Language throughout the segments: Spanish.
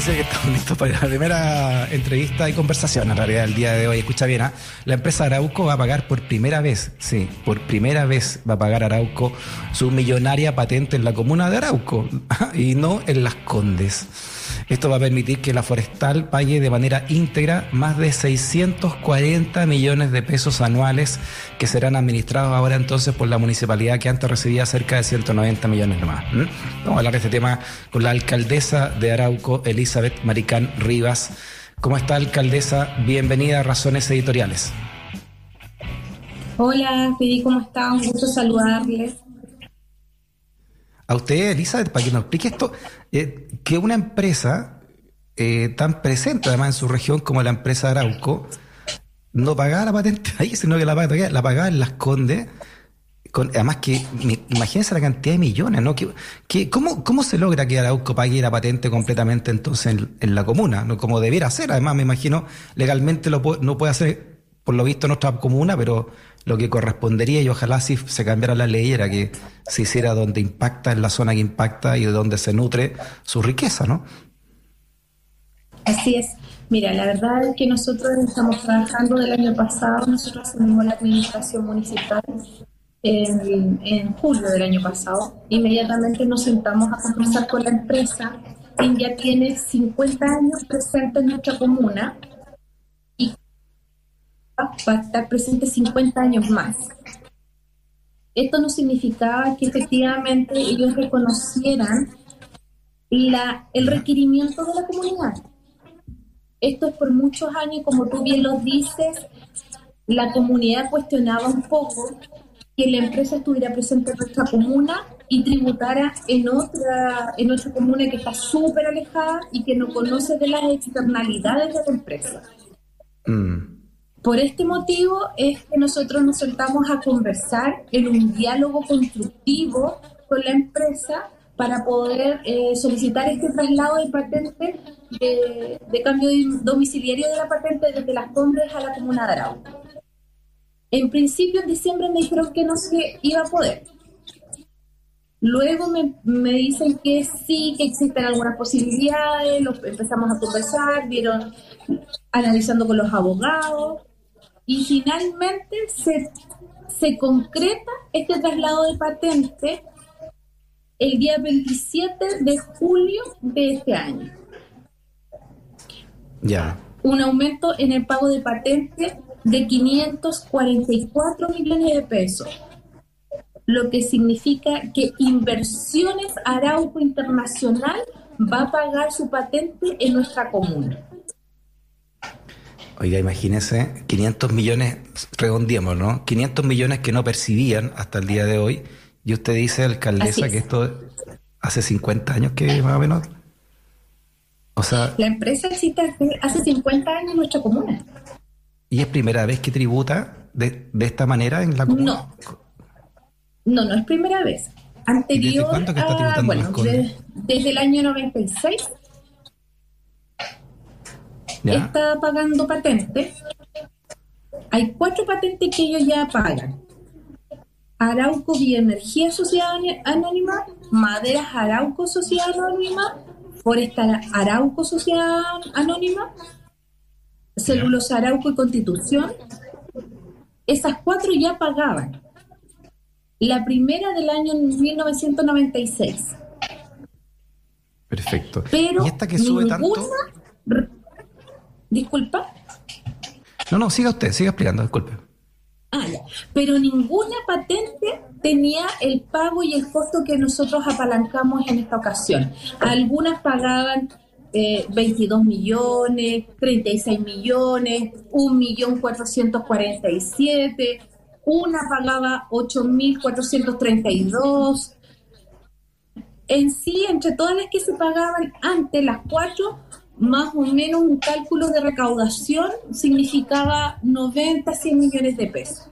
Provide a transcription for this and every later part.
decía que estamos listos para la primera entrevista y conversación, en realidad, el día de hoy. Escucha bien, ¿ah? la empresa Arauco va a pagar por primera vez, sí, por primera vez va a pagar Arauco su millonaria patente en la comuna de Arauco y no en Las Condes. Esto va a permitir que la forestal pague de manera íntegra más de 640 millones de pesos anuales que serán administrados ahora entonces por la municipalidad que antes recibía cerca de 190 millones más. Vamos a hablar de este tema con la alcaldesa de Arauco, Elizabeth Maricán Rivas. ¿Cómo está, alcaldesa? Bienvenida a Razones Editoriales. Hola, Fidi, ¿cómo está? Un gusto saludarles a usted, Elizabeth, para que nos explique esto, eh, que una empresa eh, tan presente además en su región como la empresa Arauco, no pagaba la patente ahí, sino que la la pagaba en Las Condes, con, además que, imagínense la cantidad de millones, ¿no? Que, ¿cómo, ¿Cómo se logra que Arauco pague la patente completamente entonces en, la comuna? ¿no? Como debiera ser, además me imagino, legalmente no puede hacer, por lo visto, nuestra comuna, pero lo que correspondería y ojalá si se cambiara la ley era que se hiciera donde impacta, en la zona que impacta y de donde se nutre su riqueza, ¿no? Así es. Mira, la verdad es que nosotros estamos trabajando del año pasado, nosotros asumimos la administración municipal en, en, julio del año pasado. Inmediatamente nos sentamos a conversar con la empresa, quien ya tiene 50 años presente en nuestra comuna va a estar presente 50 años más. Esto no significaba que efectivamente ellos reconocieran la, el requerimiento de la comunidad. Esto es por muchos años, como tú bien lo dices, la comunidad cuestionaba un poco que la empresa estuviera presente en nuestra comuna y tributara en otra, en otra comuna que está súper alejada y que no conoce de las externalidades de la empresa. Mm. Por este motivo es que nosotros nos sentamos a conversar en un diálogo constructivo con la empresa para poder eh, solicitar este traslado de patente de, cambio domiciliario de la patente desde las Condes a la comuna de Arauco. En principio, en diciembre me dijeron que no se iba a poder. Luego me, me, dicen que sí, que existen algunas posibilidades, empezamos a conversar, vieron analizando con los abogados, y finalmente se, se concreta este traslado de patente el día 27 de julio de este año. Ya. Un aumento en el pago de patente de 544 millones de pesos, lo que significa que Inversiones Arauco Internacional va a pagar su patente en nuestra comuna. Oiga, imagínese, 500 millones, redondeamos, ¿no? 500 millones que no percibían hasta el día de hoy. Y usted dice, alcaldesa, que esto hace 50 años que más o menos. O sea. La empresa existe hace 50 años en nuestra comuna. ¿Y es primera vez que tributa de, esta manera en la comuna? No. No, no es primera vez. Anterior. ¿Desde cuánto que está tributando bueno, desde el año 96 está pagando patente. Hay cuatro patentes que ellos ya pagan. Arauco Bioenergía Sociedad Anónima, Maderas Arauco Sociedad Anónima, Forestal Arauco Sociedad Anónima, Celulosa Arauco y Constitución. Esas cuatro ya pagaban. La primera del año 1996. Perfecto. Pero ¿Y esta que sube tanto? Disculpa. No, no, siga usted, siga explicando, disculpe. Ah, ya. Pero ninguna patente tenía el pago y el costo que nosotros apalancamos en esta ocasión. Algunas pagaban 22 eh, millones, 36 millones, 1 millón 447, una pagaba 8.432. En sí, entre todas las que se pagaban antes, las cuatro, más o menos un cálculo de recaudación significaba 90, 100 millones de pesos.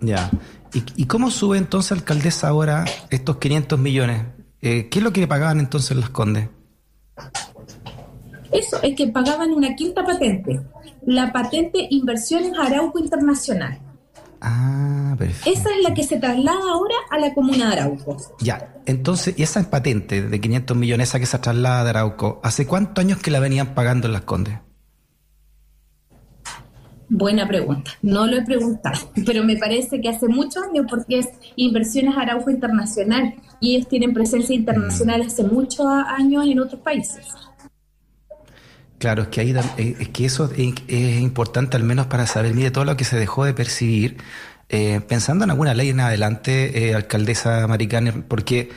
Ya. ¿Y, cómo sube entonces, alcaldesa, ahora estos 500 millones? Eh, ¿Qué es lo que pagaban entonces las Condes? Eso, es que pagaban una quinta patente, la patente Inversiones Arauco Internacional. Ah, perfecto. Esa es la que se traslada ahora a la comuna de Arauco. Ya, entonces, y esa patente de 500 millones, esa que se traslada de Arauco, ¿hace cuántos años que la venían pagando en Las Condes? Buena pregunta. No lo he preguntado, pero me parece que hace muchos años porque es Inversiones Arauco Internacional y ellos tienen presencia internacional hace muchos años en otros países. Claro, es que ahí eh, es que eso es, importante al menos para saber, mire, todo lo que se dejó de percibir, eh, pensando en alguna ley en adelante, eh, alcaldesa Maricane, porque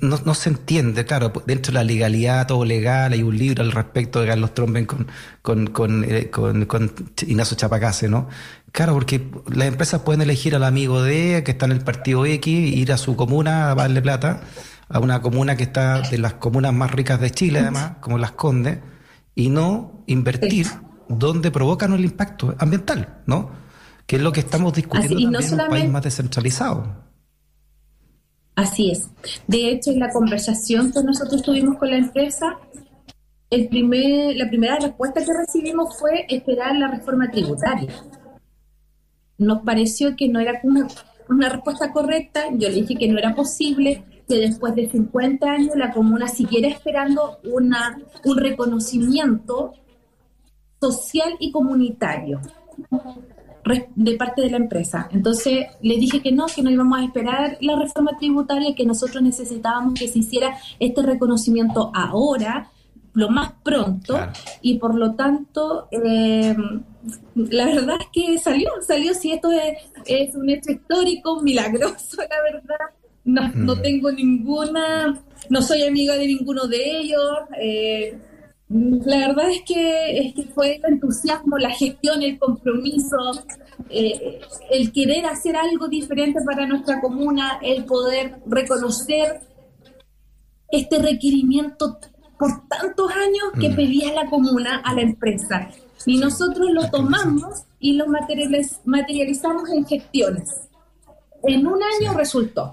no, se entiende, claro, dentro de la legalidad, todo legal, hay un libro al respecto de Carlos Tromben con, con, con, con, Ignacio Chapacase, ¿no? Claro, porque las empresas pueden elegir al amigo de que está en el partido X, ir a su comuna a darle plata a una comuna que está de las comunas más ricas de Chile, además, como Las Condes, y no invertir donde provocan el impacto ambiental, ¿no? Que es lo que estamos discutiendo también en un país más descentralizado. Así es. De hecho, en la conversación que nosotros tuvimos con la empresa, el primer, la primera respuesta que recibimos fue esperar la reforma tributaria. Nos pareció que no era una, una respuesta correcta, yo le dije que no era posible, que después de 50 años la comuna siguiera esperando una, un reconocimiento social y comunitario de parte de la empresa. Entonces le dije que no, que no íbamos a esperar la reforma tributaria, que nosotros necesitábamos que se hiciera este reconocimiento ahora, lo más pronto, y por lo tanto, eh, la verdad es que salió, salió, si esto es, es un hecho histórico, milagroso, la verdad, no, no mm. tengo ninguna, no soy amiga de ninguno de ellos. Eh, la verdad es que, es que fue el entusiasmo, la gestión, el compromiso, eh, el querer hacer algo diferente para nuestra comuna, el poder reconocer este requerimiento por tantos años que mm. pedía la comuna a la empresa. Y nosotros lo tomamos y lo materializamos en gestiones. En un año resultó.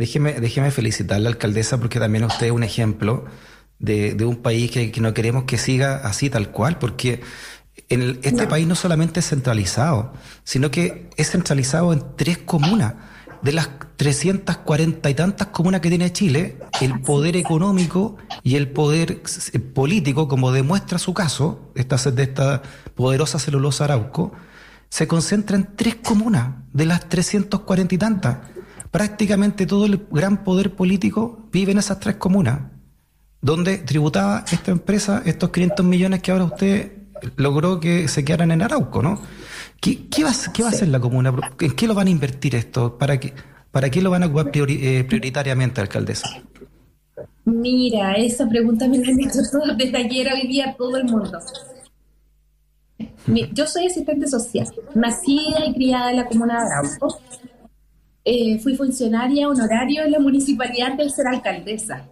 Déjeme, déjeme felicitar a la alcaldesa porque también usted es un ejemplo de, un país que, no queremos que siga así tal cual, porque en este país no solamente es centralizado, sino que es centralizado en tres comunas. De las 340 y tantas comunas que tiene Chile, el poder económico y el poder político, como demuestra su caso, esta, de esta poderosa celulosa Arauco, se concentra en tres comunas de las 340 y tantas prácticamente todo el gran poder político vive en esas tres comunas, donde tributaba esta empresa estos 500 millones que ahora usted logró que se quedaran en Arauco, ¿no? ¿Qué, qué, va, qué va, a hacer la comuna? ¿En qué lo van a invertir esto? ¿Para qué, para qué lo van a ocupar eh, prioritariamente, alcaldesa? Mira, esa pregunta me la han hecho todos desde ayer hoy día todo el mundo. Yo soy asistente social, nacida y criada en la comuna de Arauco eh, fui funcionaria honorario en la municipalidad de ser alcaldesa.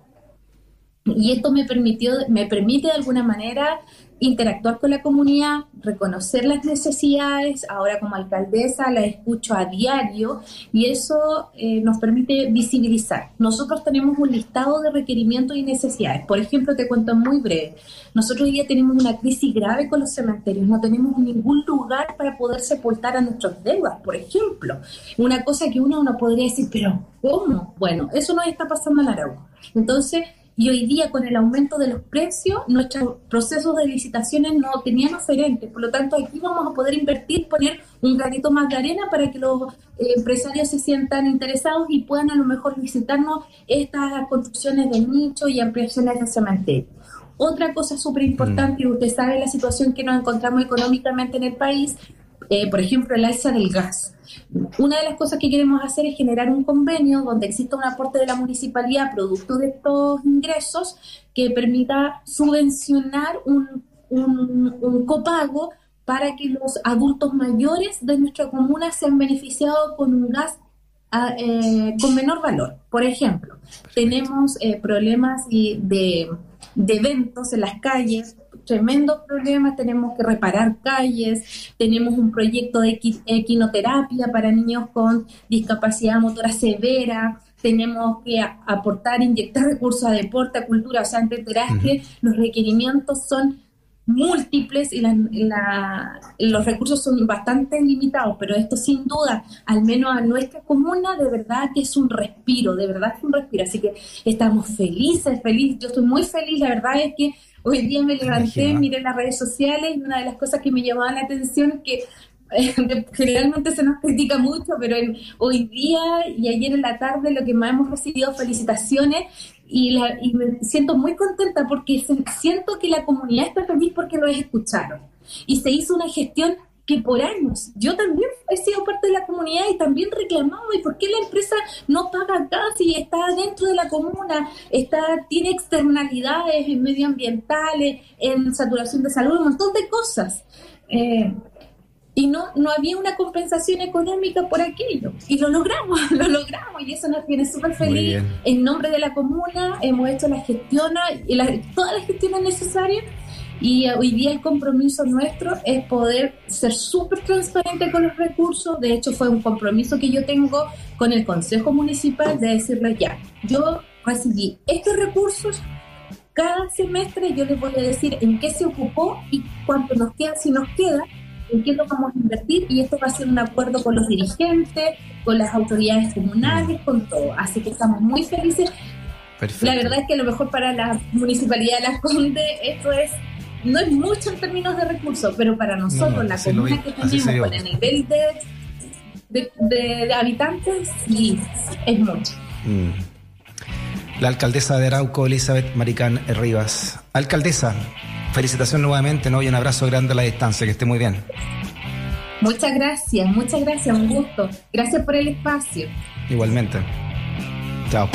Y esto me permitió, me permite de alguna manera interactuar con la comunidad, reconocer las necesidades, ahora como alcaldesa la escucho a diario y eso eh, nos permite visibilizar. Nosotros tenemos un listado de requerimientos y necesidades. Por ejemplo, te cuento muy breve, nosotros hoy día tenemos una crisis grave con los cementerios, no tenemos ningún lugar para poder sepultar a nuestros deudas, por ejemplo. Una cosa que uno no podría decir, pero ¿cómo? Bueno, eso nos está pasando en Arauco. Entonces, y hoy día con el aumento de los precios, nuestros procesos de licitaciones no tenían oferentes. Por lo tanto, aquí vamos a poder invertir, poner un granito más de arena para que los eh, empresarios se sientan interesados y puedan a lo mejor visitarnos estas construcciones de nicho y ampliaciones de cementerio. Otra cosa súper importante, y mm. usted sabe la situación que nos encontramos económicamente en el país, eh, por ejemplo, el alza del gas. Una de las cosas que queremos hacer es generar un convenio donde exista un aporte de la municipalidad producto de estos ingresos que permita subvencionar un, un, copago para que los adultos mayores de nuestra comuna sean beneficiados con un gas ah, eh, con menor valor. Por ejemplo, tenemos eh, problemas de, de eventos en las calles, tremendos problemas, tenemos que reparar calles, tenemos un proyecto de equinoterapia para niños con discapacidad motora severa, tenemos que aportar, inyectar recursos a deporte, a cultura, o sea, entenderás que los requerimientos son múltiples y los recursos son bastante limitados, pero esto sin duda, al menos a nuestra comuna, de verdad que es un respiro, de verdad que es un respiro. Así que estamos felices, felices. Yo estoy muy feliz, la verdad es que hoy día me levanté, miré las redes sociales y una de las cosas que me llamaban la atención es que generalmente se nos critica mucho, pero hoy día y ayer en la tarde lo que más hemos recibido felicitaciones y, me siento muy contenta porque siento que la comunidad está feliz porque lo escucharon. Y se hizo una gestión que por años yo también he sido parte de la comunidad y también reclamaba, ¿y por qué la empresa no paga acá si está dentro de la comuna? Está, tiene externalidades medioambientales, en saturación de salud, un montón de cosas. Eh, y no, no había una compensación económica por aquello. Y lo logramos, lo logramos y eso nos tiene súper feliz. En nombre de la comuna hemos hecho las gestiones, todas las gestiones necesarias y hoy día el compromiso nuestro es poder ser súper transparente con los recursos. De hecho, fue un compromiso que yo tengo con el Consejo Municipal de decirles ya, yo recibí estos recursos, cada semestre yo les voy a decir en qué se ocupó y cuánto nos queda, si nos queda, en qué lo vamos a invertir y esto va a ser un acuerdo con los dirigentes, con las autoridades comunales, con todo. Así que estamos muy felices. La verdad es que a lo mejor para la municipalidad de Las Condes esto es no es mucho en términos de recursos, pero para nosotros, la comuna que tenemos con el nivel de, de, habitantes, sí, es mucho. Mm. La alcaldesa de Arauco, Elizabeth Maricán Rivas. Alcaldesa, felicitación nuevamente, ¿no? Y un abrazo grande a la distancia, que esté muy bien. Muchas gracias, muchas gracias, un gusto. Gracias por el espacio. Igualmente. Chao.